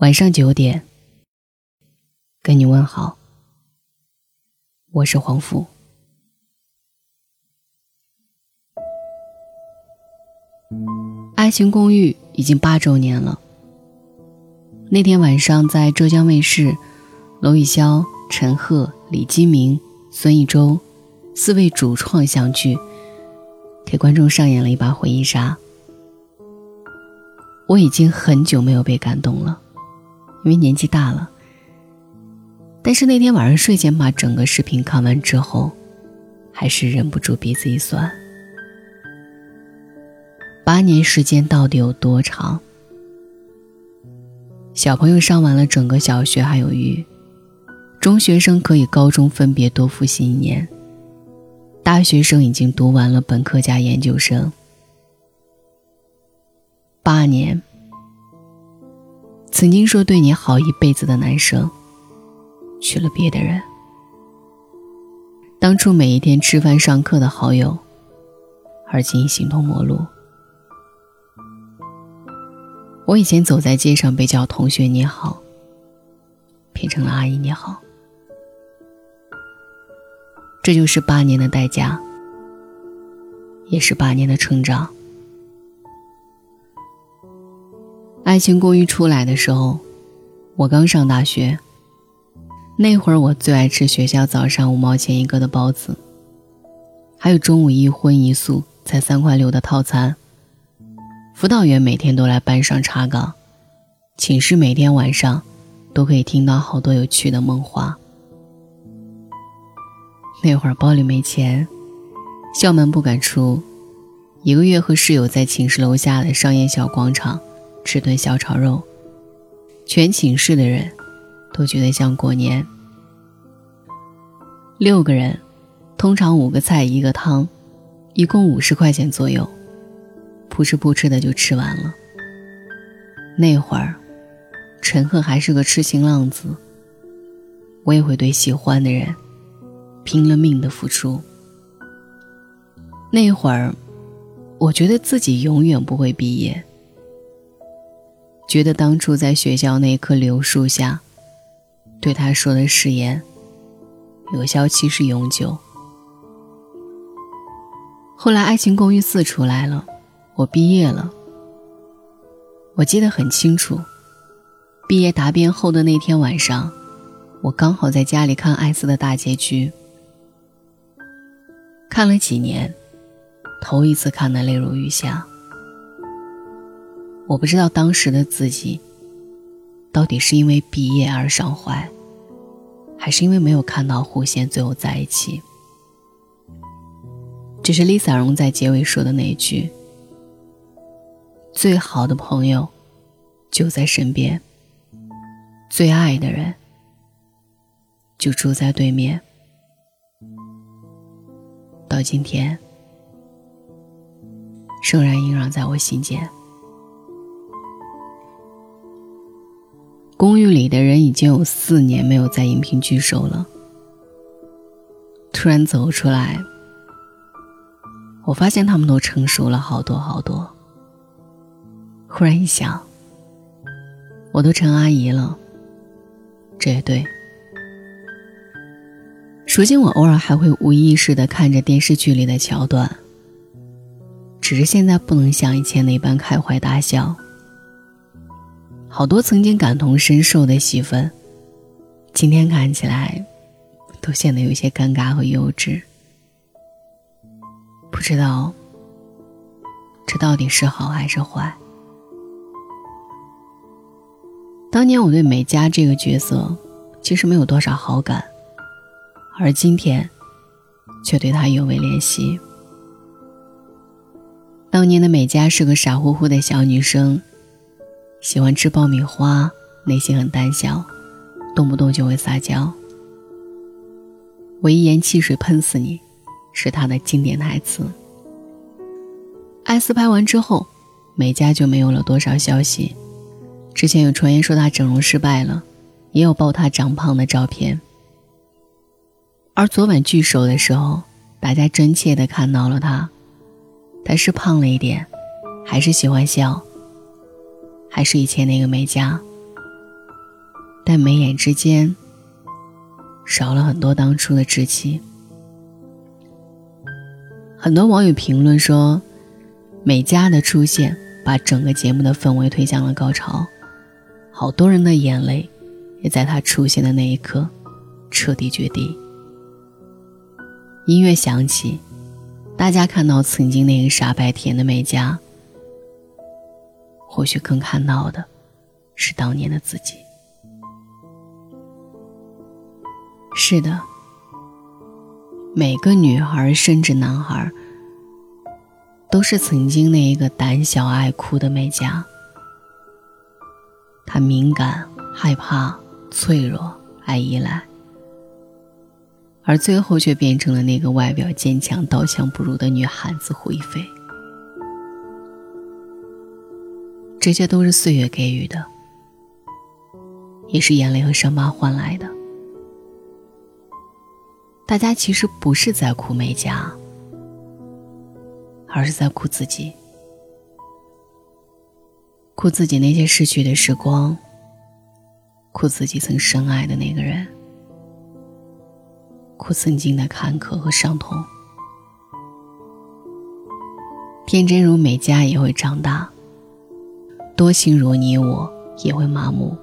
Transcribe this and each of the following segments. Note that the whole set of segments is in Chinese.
晚上九点，跟你问好。我是黄甫。《爱情公寓》已经八周年了。那天晚上，在浙江卫视，娄艺潇、陈赫、李金铭、孙艺洲四位主创相聚，给观众上演了一把回忆杀。我已经很久没有被感动了。因为年纪大了，但是那天晚上睡前把整个视频看完之后，还是忍不住鼻子一酸。八年时间到底有多长？小朋友上完了整个小学还有余，中学生可以高中分别多复习一年，大学生已经读完了本科加研究生，八年。曾经说对你好一辈子的男生，娶了别的人。当初每一天吃饭、上课的好友，而今形同陌路。我以前走在街上被叫同学你好，变成了阿姨你好。这就是八年的代价，也是八年的成长。《爱情公寓》出来的时候，我刚上大学。那会儿我最爱吃学校早上五毛钱一个的包子，还有中午一荤一素才三块六的套餐。辅导员每天都来班上查岗，寝室每天晚上都可以听到好多有趣的梦话。那会儿包里没钱，校门不敢出，一个月和室友在寝室楼下的商业小广场。吃顿小炒肉，全寝室的人都觉得像过年。六个人，通常五个菜一个汤，一共五十块钱左右，扑哧扑哧的就吃完了。那会儿，陈赫还是个痴情浪子，我也会对喜欢的人拼了命的付出。那会儿，我觉得自己永远不会毕业。觉得当初在学校那棵柳树下，对他说的誓言，有效期是永久。后来《爱情公寓四》出来了，我毕业了。我记得很清楚，毕业答辩后的那天晚上，我刚好在家里看《爱斯的大结局》，看了几年，头一次看的泪如雨下。我不知道当时的自己，到底是因为毕业而伤怀，还是因为没有看到弧线最后在一起。只是 Lisa 荣在结尾说的那一句：“最好的朋友就在身边，最爱的人就住在对面。”到今天，仍然萦绕在我心间。公寓里的人已经有四年没有再荧屏聚首了。突然走出来，我发现他们都成熟了好多好多。忽然一想，我都成阿姨了，这也对。如今我偶尔还会无意识的看着电视剧里的桥段，只是现在不能像以前那般开怀大笑。好多曾经感同身受的戏份，今天看起来都显得有些尴尬和幼稚。不知道这到底是好还是坏？当年我对美嘉这个角色其实没有多少好感，而今天却对她尤为怜惜。当年的美嘉是个傻乎乎的小女生。喜欢吃爆米花，内心很胆小，动不动就会撒娇。我一言汽水喷死你，是他的经典台词。艾斯拍完之后，美嘉就没有了多少消息。之前有传言说她整容失败了，也有爆她长胖的照片。而昨晚聚首的时候，大家真切的看到了她，她是胖了一点，还是喜欢笑？还是以前那个美嘉，但眉眼之间少了很多当初的稚气。很多网友评论说，美嘉的出现把整个节目的氛围推向了高潮，好多人的眼泪也在她出现的那一刻彻底决堤。音乐响起，大家看到曾经那个傻白甜的美嘉，或许更看到的是当年的自己。是的，每个女孩甚至男孩，都是曾经那一个胆小爱哭的美嘉。她敏感、害怕、脆弱、爱依赖。而最后却变成了那个外表坚强、刀枪不入的女汉子胡一菲。这些都是岁月给予的，也是眼泪和伤疤换来的。大家其实不是在哭美嘉，而是在哭自己，哭自己那些逝去的时光，哭自己曾深爱的那个人。哭曾经的坎坷和伤痛，天真如美嘉也会长大，多情如你我也会麻木。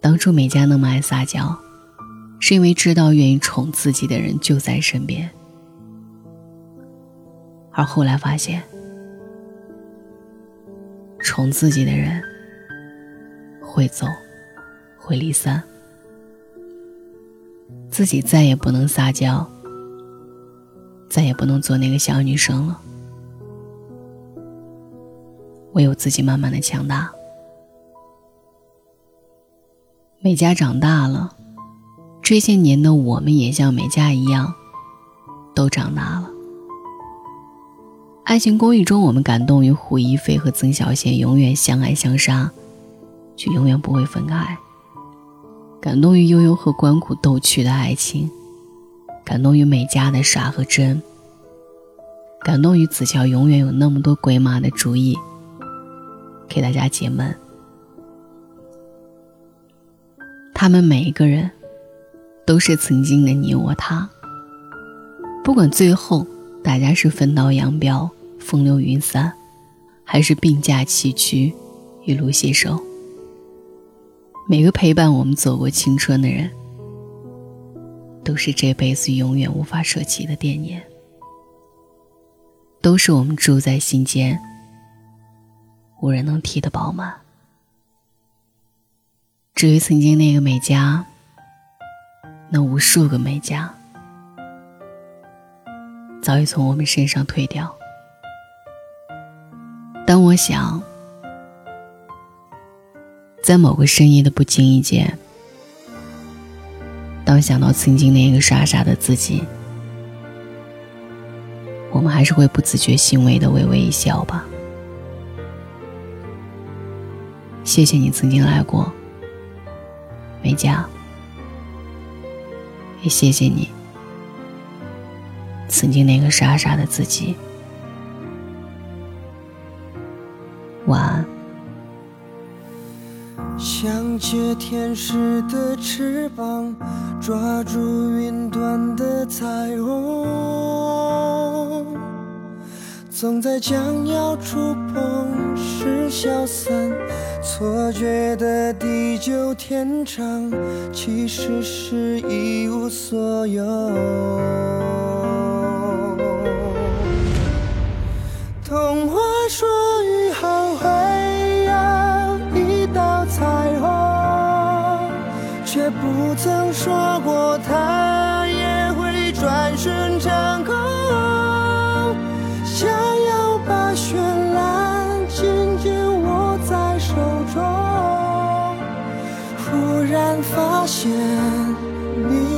当初美嘉那么爱撒娇，是因为知道愿意宠自己的人就在身边，而后来发现，宠自己的人会走，会离散。自己再也不能撒娇，再也不能做那个小女生了。唯有自己慢慢的强大。美嘉长大了，这些年的我们也像美嘉一样，都长大了。爱情公寓中，我们感动于胡一菲和曾小贤永远相爱相杀，却永远不会分开。感动于悠悠和关谷逗趣的爱情，感动于美嘉的傻和真，感动于子乔永远有那么多鬼马的主意给大家解闷。他们每一个人都是曾经的你我他，不管最后大家是分道扬镳、风流云散，还是并驾齐驱、一路携手。每个陪伴我们走过青春的人，都是这辈子永远无法舍弃的惦念，都是我们住在心间、无人能替的饱满。至于曾经那个美嘉，那无数个美嘉，早已从我们身上退掉。当我想。在某个深夜的不经意间，当想到曾经那个傻傻的自己，我们还是会不自觉欣慰的微微一笑吧。谢谢你曾经来过，美嘉，也谢谢你曾经那个傻傻的自己。晚安。想借天使的翅膀，抓住云端的彩虹，总在将要触碰时消散，错觉的地久天长，其实是一无所有。然发现你。